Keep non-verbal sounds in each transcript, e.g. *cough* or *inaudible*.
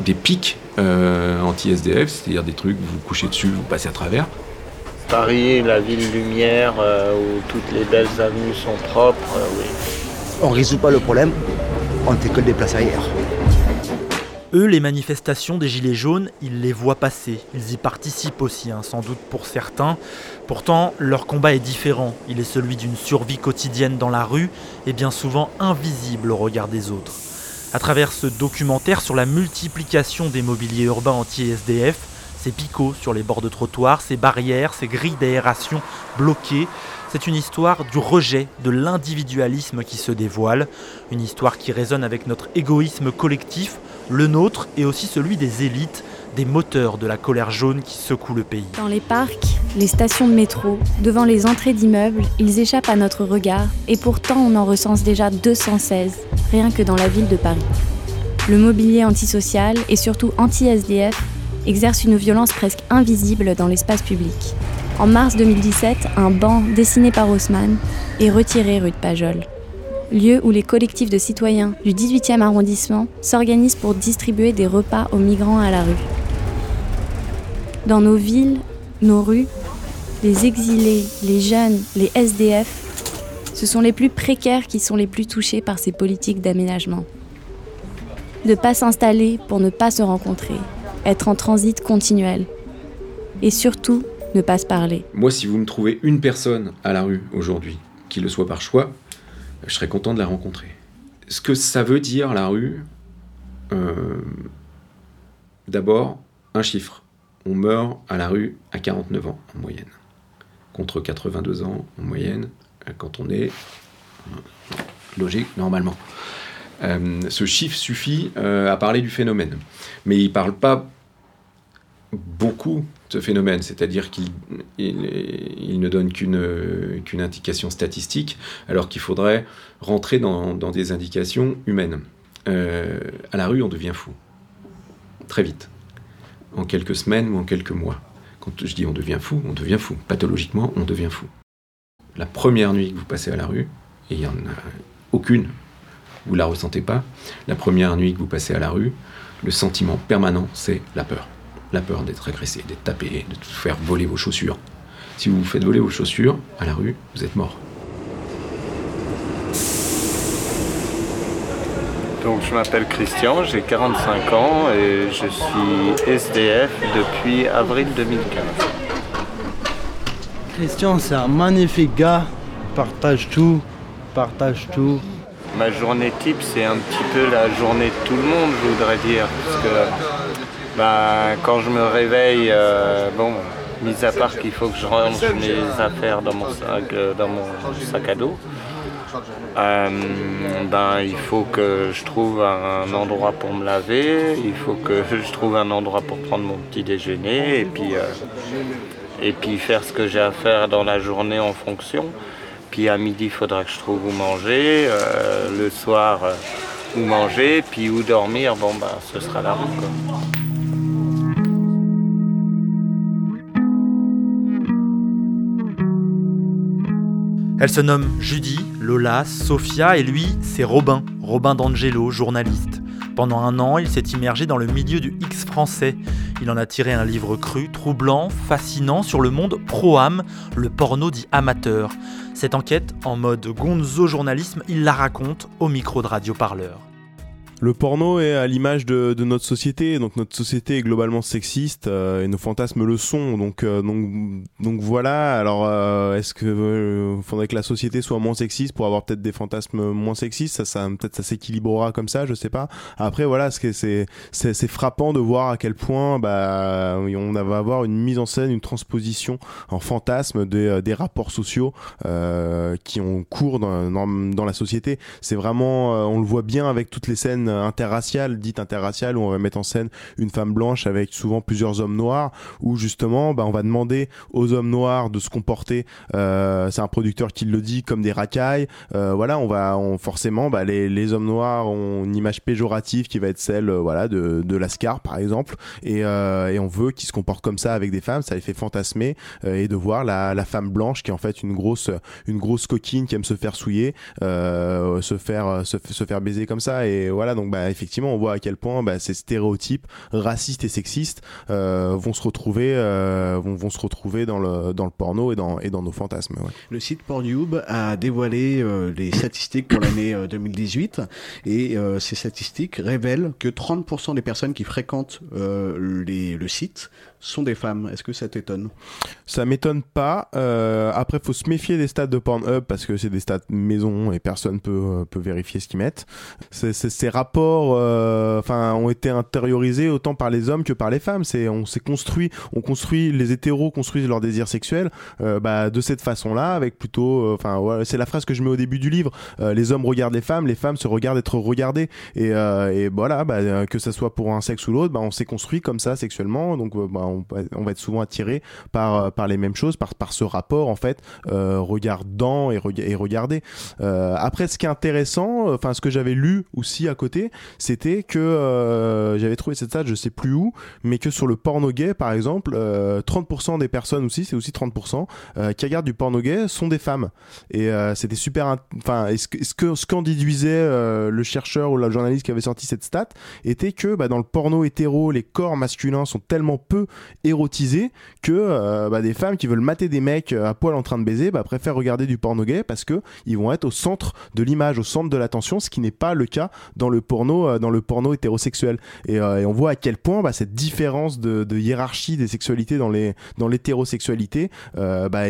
des pics euh, anti-SDF, c'est-à-dire des trucs, vous vous couchez dessus, vous passez à travers. Paris, la ville lumière, euh, où toutes les belles avenues sont propres, euh, oui. On résout pas le problème, on ne fait que le déplacer ailleurs. Eux, les manifestations des Gilets jaunes, ils les voient passer. Ils y participent aussi, hein, sans doute pour certains. Pourtant, leur combat est différent. Il est celui d'une survie quotidienne dans la rue et bien souvent invisible au regard des autres. À travers ce documentaire sur la multiplication des mobiliers urbains anti-SDF, ces picots sur les bords de trottoirs, ces barrières, ces grilles d'aération bloquées, c'est une histoire du rejet de l'individualisme qui se dévoile, une histoire qui résonne avec notre égoïsme collectif, le nôtre et aussi celui des élites, des moteurs de la colère jaune qui secoue le pays. Dans les parcs, les stations de métro, devant les entrées d'immeubles, ils échappent à notre regard et pourtant on en recense déjà 216, rien que dans la ville de Paris. Le mobilier antisocial et surtout anti-SDF exerce une violence presque invisible dans l'espace public. En mars 2017, un banc dessiné par Haussmann est retiré rue de Pajol lieu où les collectifs de citoyens du 18e arrondissement s'organisent pour distribuer des repas aux migrants à la rue. Dans nos villes, nos rues, les exilés, les jeunes, les SDF, ce sont les plus précaires qui sont les plus touchés par ces politiques d'aménagement. Ne pas s'installer pour ne pas se rencontrer, être en transit continuel. Et surtout, ne pas se parler. Moi, si vous me trouvez une personne à la rue aujourd'hui, qui le soit par choix, je serais content de la rencontrer. Ce que ça veut dire, la rue, euh, d'abord, un chiffre. On meurt à la rue à 49 ans en moyenne, contre 82 ans en moyenne quand on est euh, logique normalement. Euh, ce chiffre suffit à parler du phénomène, mais il ne parle pas beaucoup ce phénomène, c'est-à-dire qu'il il, ne donne qu'une indication statistique, alors qu'il faudrait rentrer dans, des indications humaines. Euh, à la rue, on devient fou. Très vite. En quelques semaines ou en quelques mois. Quand je dis on devient fou, on devient fou. Pathologiquement, on devient fou. La première nuit que vous passez à la rue, et il n'y en a aucune, vous la ressentez pas, la première nuit que vous passez à la rue, le sentiment permanent, c'est la peur la peur d'être agressé, d'être tapé, de faire voler vos chaussures. Si vous vous faites voler vos chaussures à la rue, vous êtes mort. Donc je m'appelle Christian, j'ai 45 ans et je suis SDF depuis avril 2015. Christian, c'est un magnifique gars, partage tout, partage tout. Ma journée type, c'est un petit peu la journée de tout le monde, je voudrais dire. Parce que bah, quand je me réveille, euh, bon, mis à part qu'il faut que je range mes affaires dans mon sac, euh, dans mon sac à dos, euh, ben, il faut que je trouve un endroit pour me laver, il faut que *laughs* je trouve un endroit pour prendre mon petit déjeuner et puis, et puis faire ce que j'ai à faire dans la journée en fonction. Puis à midi, il faudra que je trouve où manger, le soir où manger, puis où dormir, bon ben, ce sera la route. Elle se nomme Judy, Lola, Sophia et lui, c'est Robin, Robin d'Angelo, journaliste. Pendant un an, il s'est immergé dans le milieu du X français. Il en a tiré un livre cru, troublant, fascinant sur le monde pro-âme, le porno dit amateur. Cette enquête, en mode gonzo journalisme, il la raconte au micro de Radio Parleur. Le porno est à l'image de, notre société, donc notre société est globalement sexiste euh, et nos fantasmes le sont. Donc euh, donc donc voilà. Alors euh, est-ce que faudrait que la société soit moins sexiste pour avoir peut-être des fantasmes moins sexistes? Ça, ça peut-être ça s'équilibrera comme ça, je sais pas. Après voilà, ce c'est c'est frappant de voir à quel point bah on va avoir une mise en scène, une transposition en fantasme des, des rapports sociaux qui ont cours dans, dans, dans la société. C'est vraiment on le voit bien avec toutes les scènes scène interraciale, dite interraciale, où on va mettre en scène une femme blanche avec souvent plusieurs hommes noirs, où justement, bah, on va demander aux hommes noirs de se comporter. Euh, c'est un producteur qui le dit comme des racailles. Euh, voilà, on va, on, forcément, bah, les, les hommes noirs ont une image péjorative qui va être celle, euh, voilà, de, de l'ascar par exemple, et, euh, et on veut qu'ils se comportent comme ça avec des femmes. Ça les fait fantasmer euh, et de voir la, la femme blanche qui est en fait une grosse, une grosse coquine qui aime se faire souiller, euh, se faire, se, se faire baiser comme ça. Et voilà, bah effectivement, on voit à quel point bah, ces stéréotypes racistes et sexistes euh, vont se retrouver, euh, vont, vont se retrouver dans le dans le porno et dans et dans nos fantasmes. Ouais. Le site Pornhub a dévoilé euh, les statistiques pour l'année euh, 2018 et ces statistiques révèlent que 30% des personnes qui fréquentent les, le site sont des femmes. Est-ce que ça t'étonne? Ça m'étonne pas. Euh, après, faut se méfier des stats de Pornhub parce que c'est des stats maison et personne peut peut vérifier ce qu'ils mettent. C'est- c'est- ces rapports, euh, ont été intériorisés autant par les hommes que par les femmes. C'est on s'est construit, on construit les hétéros construisent leur désir sexuel euh, bah, de cette façon-là, avec plutôt, euh, enfin, c'est la phrase que je mets au début du livre. Les hommes regardent les femmes, les femmes se regardent être regardées. Et, et voilà, bah, que ça soit pour un sexe ou l'autre, bah, on s'est construit comme ça sexuellement. Donc, bah, on, va être souvent attiré par par les mêmes choses, par par ce rapport en fait, regardant et, rega- et regardé. Après, ce qui est intéressant, enfin, ce que j'avais lu aussi à côté, c'était que euh, j'avais trouvé cette stat, je sais plus où, mais que sur le porno gay, par exemple, euh, 30% des personnes aussi, c'est aussi 30%, euh, qui regardent du porno gay sont des femmes. Et euh, c'était super. Enfin, ce que ce qu'en euh, le chercheur ou le journaliste qui avait sorti cette stat était que bah, dans le porno hétéro, les corps masculins sont tellement peu érotisés que euh, bah, des femmes qui veulent mater des mecs euh, à poil en train de baiser bah, préfèrent regarder du porno gay parce que ils vont être au centre de l'image, au centre de l'attention, ce qui n'est pas le cas dans le porno, euh, dans le porno hétérosexuel. Et, euh, et on voit à quel point bah, cette différence de, hiérarchie des sexualités dans les dans l'hétérosexualité euh, bah,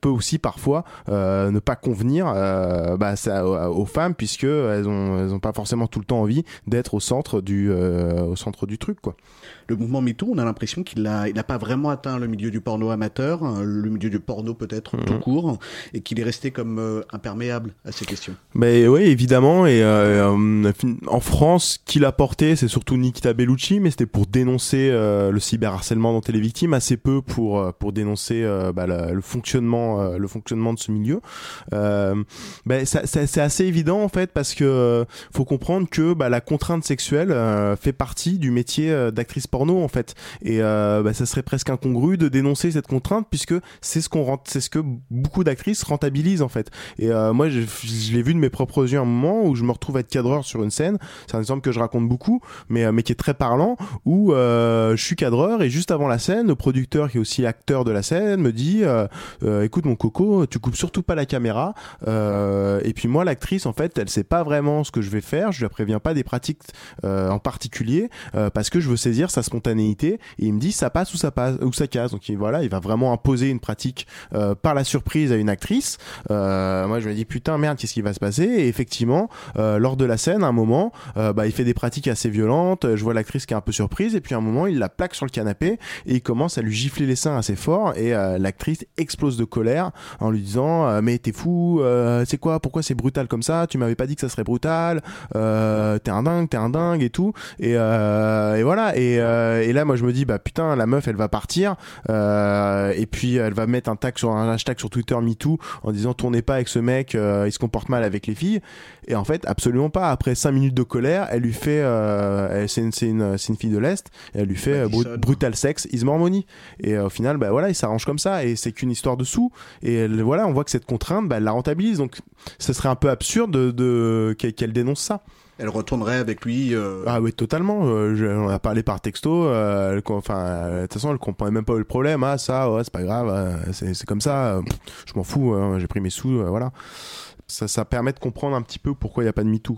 peut aussi parfois ne pas convenir bah, aux, femmes puisque elles ont pas forcément tout le temps envie d'être au centre du au centre du truc quoi. Le mouvement MeToo, on a l'impression qu'il n'a il a pas vraiment atteint le milieu du porno amateur, hein, le milieu du porno peut-être tout court, et qu'il est resté comme euh, imperméable à ces questions. Mais oui, évidemment. Et euh, euh, en France, qui l'a porté, c'est surtout Nikita Bellucci, mais c'était pour dénoncer euh, le cyberharcèlement dont elle est victime, assez peu pour pour dénoncer bah, le fonctionnement le fonctionnement de ce milieu. Ça- c'est assez évident en fait parce que faut comprendre que bah, la contrainte sexuelle fait partie du métier d'actrice porno en fait. Et euh, bah, ça serait presque incongru de dénoncer cette contrainte puisque c'est ce qu'on c'est ce que beaucoup d'actrices rentabilisent en fait. Et euh, moi, je, l'ai vu de mes propres yeux un moment où je me retrouve à être cadreur sur une scène. C'est un exemple que je raconte beaucoup, mais, euh, mais qui est très parlant, où je suis cadreur et juste avant la scène, le producteur qui est aussi acteur de la scène me dit écoute mon coco, tu coupes surtout pas la caméra. Et puis moi, l'actrice, en fait, elle sait pas vraiment ce que je vais faire. Je la préviens pas des pratiques en particulier parce que je veux saisir sa spontanéité. Et il me dit ça passe ou ça passe ou ça casse. Donc il, voilà, il va vraiment imposer une pratique euh, par la surprise à une actrice. Euh, moi, je me dis putain merde, qu'est-ce qui va se passer? Et effectivement, euh, lors de la scène, à un moment, bah, il fait des pratiques assez violentes. Je vois l'actrice qui est un peu surprise et puis à un moment, il la plaque sur le canapé et il commence à lui gifler les seins assez fort et l'actrice explose de colère en lui disant mais t'es fou, c'est quoi, pourquoi c'est brutal comme ça? Tu m'avais pas dit que ça serait brutal, t'es un dingue, t'es un dingue et tout. Et, et voilà. Et, euh, et là, moi, je me dis bah putain, la meuf, elle va partir euh, et puis elle va mettre un tag sur un hashtag sur Twitter MeToo en disant tournez pas avec ce mec, euh, il se comporte mal avec les filles. Et en fait, absolument pas. Après 5 minutes de colère, elle lui fait, c'est une, une, une fille de l'est, elle lui fait brut- brutal sex, is more money. Et au final, bah voilà, il s'arrange comme ça, et c'est qu'une histoire de sous. Et elle- voilà, on voit que cette contrainte, bah, elle la rentabilise. Donc, ce serait un peu absurde de, qu'elle dénonce ça. Elle retournerait avec lui. euh, Ah oui, totalement. Euh, je- on a parlé par texto. euh, enfin, euh, de toute façon, elle comprenait même pas le problème. Ah ça, ouais, c'est pas grave. euh, c'est comme ça. euh, je m'en fous. hein, J'ai pris mes sous. euh, voilà. Ça, ça permet de comprendre un petit peu pourquoi il y a pas de MeToo.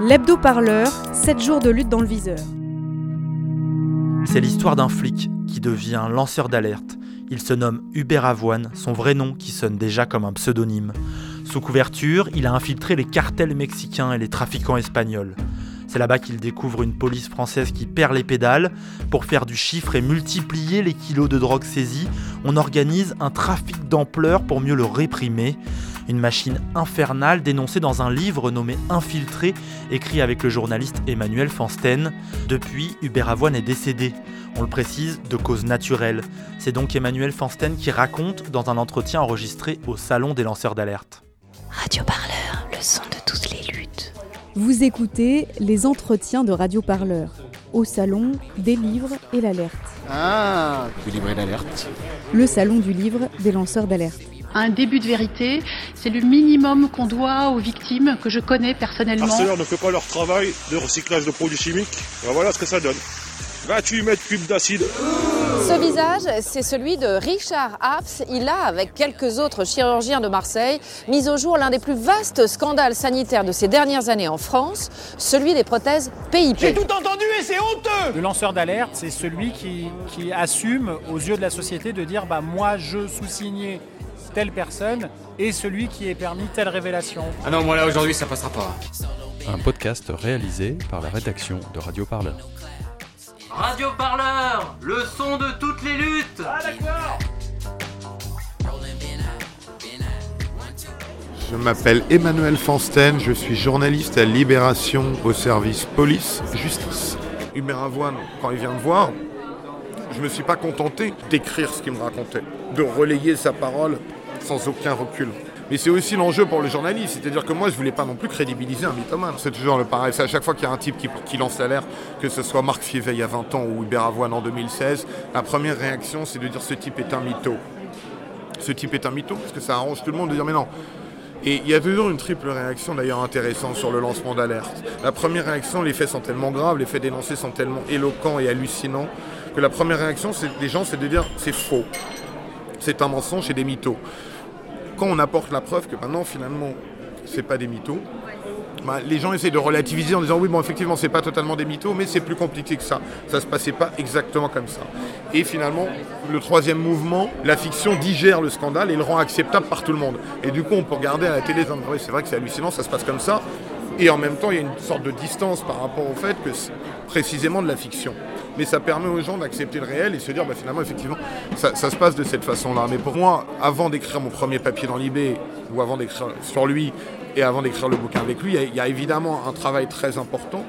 L'hebdo parleur, 7 jours de lutte dans le viseur. C'est l'histoire d'un flic qui devient lanceur d'alerte. Il se nomme Hubert Avoine, son vrai nom qui sonne déjà comme un pseudonyme. Sous couverture, il a infiltré les cartels mexicains et les trafiquants espagnols. C'est là-bas qu'il découvre une police française qui perd les pédales. Pour faire du chiffre et multiplier les kilos de drogue saisis, on organise un trafic d'ampleur pour mieux le réprimer. Une machine infernale dénoncée dans un livre nommé Infiltré, écrit avec le journaliste Emmanuel Fansten. Depuis, Hubert Avoine est décédé. On le précise, de cause naturelle. C'est donc Emmanuel Fansten qui raconte dans un entretien enregistré au Salon des lanceurs d'alerte. Radio Parleur, le son de toutes les luttes. Vous écoutez les entretiens de Radio Parleur au salon des livres et l'alerte. Ah, du livre et l'alerte. Le salon du livre des lanceurs d'alerte. Un début de vérité, c'est le minimum qu'on doit aux victimes que je connais personnellement. Arcelor ne fait pas leur travail de recyclage de produits chimiques. Ben voilà ce que ça donne. 28 mètres cubes d'acide. Ce visage, c'est celui de Richard Apps. Il a, avec quelques autres chirurgiens de Marseille, mis au jour l'un des plus vastes scandales sanitaires de ces dernières années en France, celui des prothèses PIP. J'ai tout entendu et c'est honteux Le lanceur d'alerte, c'est celui qui, qui, assume aux yeux de la société de dire bah, moi je sous-signais telle personne et celui qui est permis telle révélation. Ah non, moi là aujourd'hui ça passera pas. Un podcast réalisé par la rédaction de Radio Parleur. Radio Parleur, le son de toutes les luttes. Ah d'accord. Je m'appelle Emmanuel Fansten, je suis journaliste à Libération au service police-justice. Hubert Avoine, quand il vient me voir, je ne me suis pas contenté d'écrire ce qu'il me racontait, de relayer sa parole sans aucun recul. Mais c'est aussi l'enjeu pour le journaliste, c'est-à-dire que moi je voulais pas non plus crédibiliser un mythomane. C'est toujours le pareil, c'est à chaque fois qu'il y a un type qui, lance l'alerte, que ce soit Marc Fievel il y a 20 ans ou Hubert Avoine en 2016, la première réaction c'est de dire ce type est un mytho. Ce type est un mytho, parce que ça arrange tout le monde de dire mais non. Et il y a toujours une triple réaction d'ailleurs intéressante sur le lancement d'alerte. La première réaction, les faits sont tellement graves, les faits dénoncés sont tellement éloquents et hallucinants, que la première réaction des gens c'est de dire c'est faux. C'est un mensonge et des mythos quand on apporte la preuve que maintenant finalement c'est pas des mythos, bah, les gens essaient de relativiser en disant oui bon effectivement c'est pas totalement des mythos mais c'est plus compliqué que ça. Ça se passait pas exactement comme ça. Et finalement le troisième mouvement, la fiction digère le scandale et le rend acceptable par tout le monde. Et du coup on peut regarder à la télé oui c'est vrai que c'est hallucinant, ça se passe comme ça. Et en même temps il y a une sorte de distance par rapport au fait que c'est précisément de la fiction mais ça permet aux gens d'accepter le réel et se dire bah, finalement effectivement ça, ça, se passe de cette façon-là. Mais pour moi, avant d'écrire mon premier papier dans l'IB ou avant d'écrire sur lui et avant d'écrire le bouquin avec lui, il y, a évidemment un travail très important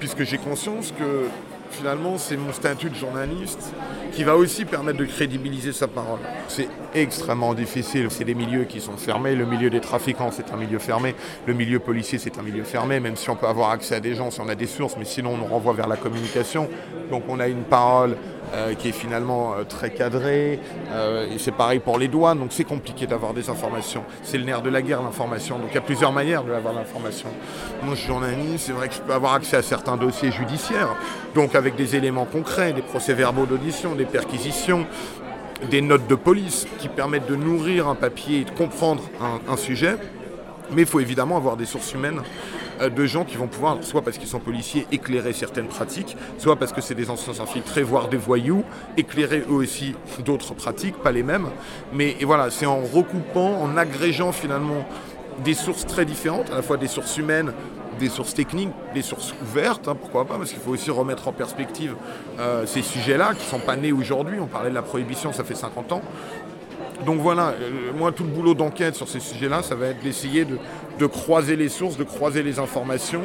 puisque j'ai conscience que finalement, c'est mon statut de journaliste qui va aussi permettre de crédibiliser sa parole. C'est extrêmement difficile. C'est des milieux qui sont fermés. Le milieu des trafiquants, c'est un milieu fermé. Le milieu policier, c'est un milieu fermé, même si on peut avoir accès à des gens, si on a des sources, mais sinon on nous renvoie vers la communication. Donc on a une parole euh, qui est finalement euh, très cadrée. Euh, et c'est pareil pour les douanes, donc c'est compliqué d'avoir des informations. C'est le nerf de la guerre, l'information. Donc il y a plusieurs manières de avoir l'information. Moi, je suis journaliste, c'est vrai que je peux avoir accès à certains dossiers judiciaires, donc avec des éléments concrets, des procès-verbaux d'audition, des perquisitions, des notes de police qui permettent de nourrir un papier et de comprendre un, sujet. Mais il faut évidemment avoir des sources humaines de gens qui vont pouvoir, soit parce qu'ils sont policiers, éclairer certaines pratiques, soit parce que c'est des anciens infiltrés, voire des voyous, éclairer eux aussi d'autres pratiques, pas les mêmes. Mais voilà, c'est en recoupant, en agrégeant finalement des sources très différentes, à la fois des sources humaines, des sources techniques, des sources ouvertes, hein, pourquoi pas, parce qu'il faut aussi remettre en perspective euh, ces sujets-là qui ne sont pas nés aujourd'hui. On parlait de la prohibition, ça fait 50 ans. Donc voilà, euh, moi tout le boulot d'enquête sur ces sujets-là, ça va être d'essayer de, croiser les sources, de croiser les informations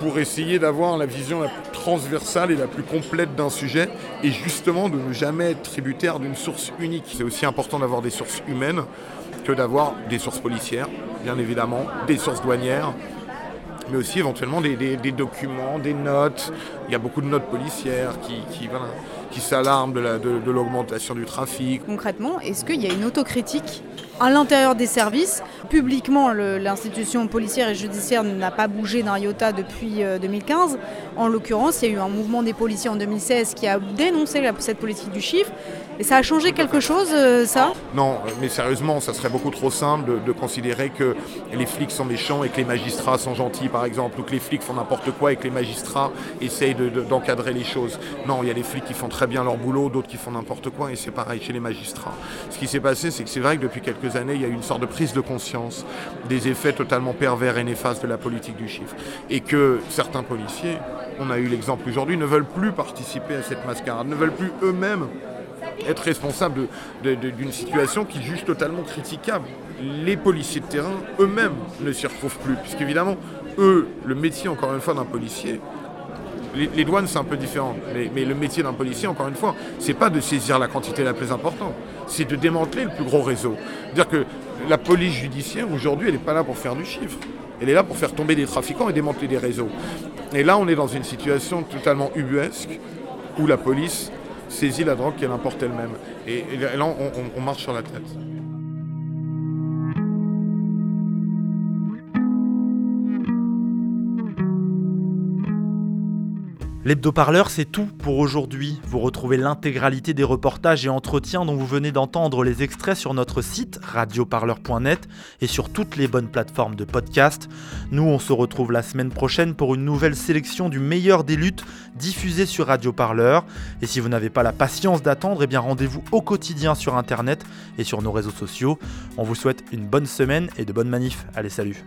pour essayer d'avoir la vision la plus transversale et la plus complète d'un sujet et justement de ne jamais être tributaire d'une source unique. C'est aussi important d'avoir des sources humaines que d'avoir des sources policières, bien évidemment, des sources douanières, mais aussi éventuellement des, documents, des notes. Il y a beaucoup de notes policières qui, qui, qui s'alarment de l'augmentation du trafic. Concrètement, est-ce qu'il y a une autocritique à l'intérieur des services? Publiquement, l'institution policière et judiciaire n'a pas bougé d'un iota depuis euh, 2015. En l'occurrence, il y a eu un mouvement des policiers en 2016 qui a dénoncé cette politique du chiffre. Et ça a changé quelque chose, euh, ça Non, mais sérieusement, ça serait beaucoup trop simple de, considérer que les flics sont méchants et que les magistrats sont gentils, par exemple, ou que les flics font n'importe quoi et que les magistrats essayent d'encadrer de, de, les choses. Non, il y a des flics qui font très bien leur boulot, d'autres qui font n'importe quoi, et c'est pareil chez les magistrats. Ce qui s'est passé, c'est que c'est vrai que depuis quelques années, il y a eu une sorte de prise de conscience des effets totalement pervers et néfastes de la politique du chiffre. Et que certains policiers, on a eu l'exemple aujourd'hui, ne veulent plus participer à cette mascarade, ne veulent plus eux-mêmes être responsable d'une situation qu'ils jugent totalement critiquable. Les policiers de terrain eux-mêmes ne s'y retrouvent plus, puisqu'évidemment, eux, le métier encore une fois d'un policier, les, douanes c'est un peu différent, mais, mais le métier d'un policier, encore une fois, c'est pas de saisir la quantité la plus importante, c'est de démanteler le plus gros réseau. Dire que la police judiciaire aujourd'hui, elle n'est pas là pour faire du chiffre. Elle est là pour faire tomber des trafiquants et démanteler des réseaux. Et là, on est dans une situation totalement ubuesque où la police saisit la drogue qu'elle importe elle-même. Et, là, on marche sur la tête. L'hebdo-parleur, c'est tout pour aujourd'hui. Vous retrouvez l'intégralité des reportages et entretiens dont vous venez d'entendre les extraits sur notre site radioparleur.net et sur toutes les bonnes plateformes de podcast. Nous, on se retrouve la semaine prochaine pour une nouvelle sélection du meilleur des luttes diffusées sur Radio Parleur. Et si vous n'avez pas la patience d'attendre, eh bien rendez-vous au quotidien sur internet et sur nos réseaux sociaux. On vous souhaite une bonne semaine et de bonnes manifs. Allez, salut